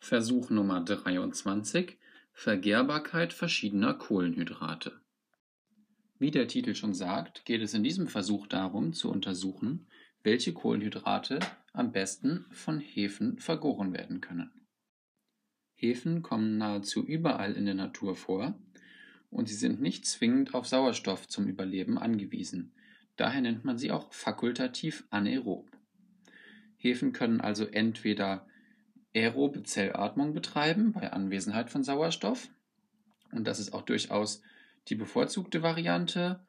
Versuch Nummer 23 Vergehrbarkeit verschiedener Kohlenhydrate. Wie der Titel schon sagt, geht es in diesem Versuch darum, zu untersuchen, welche Kohlenhydrate am besten von Hefen vergoren werden können. Hefen kommen nahezu überall in der Natur vor und sie sind nicht zwingend auf Sauerstoff zum Überleben angewiesen. Daher nennt man sie auch fakultativ anaerob. Hefen können also entweder aerobe Zellatmung betreiben bei Anwesenheit von Sauerstoff. Und das ist auch durchaus die bevorzugte Variante,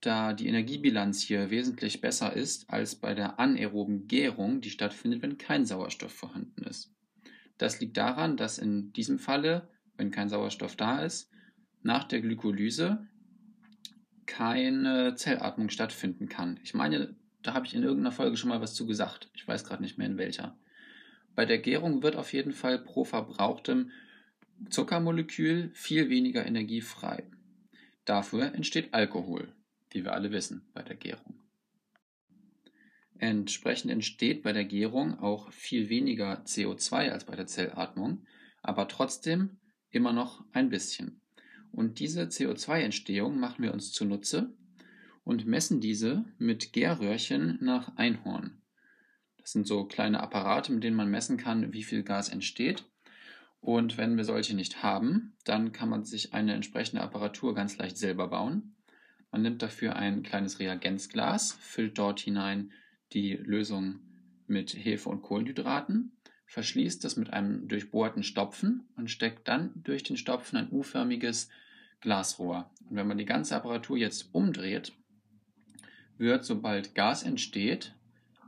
da die Energiebilanz hier wesentlich besser ist als bei der anaeroben Gärung, die stattfindet, wenn kein Sauerstoff vorhanden ist. Das liegt daran, dass in diesem Falle, wenn kein Sauerstoff da ist, nach der Glykolyse keine Zellatmung stattfinden kann. Ich meine, da habe ich in irgendeiner Folge schon mal was zu gesagt. Ich weiß gerade nicht mehr in welcher. Bei der Gärung wird auf jeden Fall pro verbrauchtem Zuckermolekül viel weniger Energie frei. Dafür entsteht Alkohol, wie wir alle wissen bei der Gärung. Entsprechend entsteht bei der Gärung auch viel weniger CO2 als bei der Zellatmung, aber trotzdem immer noch ein bisschen. Und diese CO2-Entstehung machen wir uns zunutze und messen diese mit Gärröhrchen nach Einhorn. Das sind so kleine Apparate, mit denen man messen kann, wie viel Gas entsteht. Und wenn wir solche nicht haben, dann kann man sich eine entsprechende Apparatur ganz leicht selber bauen. Man nimmt dafür ein kleines Reagenzglas, füllt dort hinein die Lösung mit Hefe und Kohlenhydraten, verschließt das mit einem durchbohrten Stopfen und steckt dann durch den Stopfen ein U-förmiges Glasrohr. Und wenn man die ganze Apparatur jetzt umdreht, wird, sobald Gas entsteht,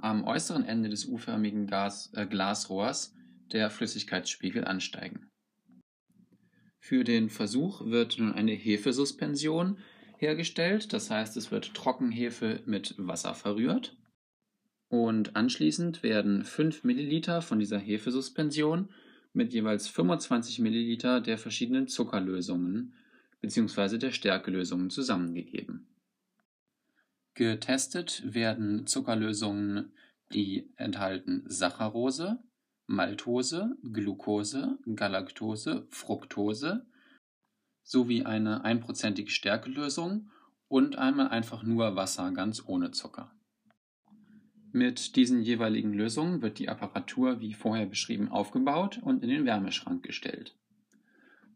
am äußeren Ende des U-förmigen Gas, äh, Glasrohrs der Flüssigkeitsspiegel ansteigen. Für den Versuch wird nun eine Hefesuspension hergestellt, das heißt es wird Trockenhefe mit Wasser verrührt und anschließend werden 5 Milliliter von dieser Hefesuspension mit jeweils 25 Milliliter der verschiedenen Zuckerlösungen bzw. der Stärkelösungen zusammengegeben. Getestet werden Zuckerlösungen, die enthalten Saccharose, Maltose, Glucose, Galaktose, Fructose sowie eine einprozentige Stärkelösung und einmal einfach nur Wasser ganz ohne Zucker. Mit diesen jeweiligen Lösungen wird die Apparatur wie vorher beschrieben aufgebaut und in den Wärmeschrank gestellt.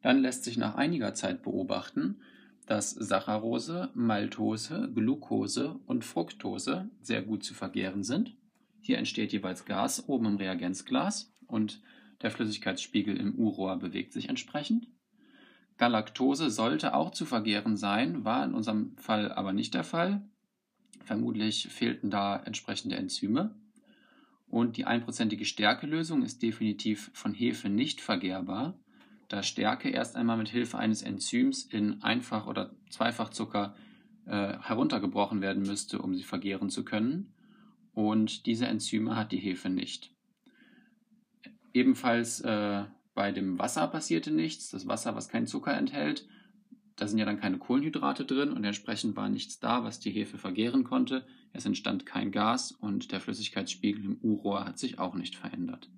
Dann lässt sich nach einiger Zeit beobachten, dass Saccharose, Maltose, Glucose und Fructose sehr gut zu vergären sind. Hier entsteht jeweils Gas oben im Reagenzglas und der Flüssigkeitsspiegel im U-Rohr bewegt sich entsprechend. Galaktose sollte auch zu vergären sein, war in unserem Fall aber nicht der Fall. Vermutlich fehlten da entsprechende Enzyme. Und die einprozentige Stärkelösung ist definitiv von Hefe nicht vergärbar da Stärke erst einmal mit Hilfe eines Enzyms in Einfach- oder Zweifachzucker äh, heruntergebrochen werden müsste, um sie vergehren zu können. Und diese Enzyme hat die Hefe nicht. Ebenfalls äh, bei dem Wasser passierte nichts. Das Wasser, was keinen Zucker enthält, da sind ja dann keine Kohlenhydrate drin und entsprechend war nichts da, was die Hefe vergehren konnte. Es entstand kein Gas und der Flüssigkeitsspiegel im U-Rohr hat sich auch nicht verändert.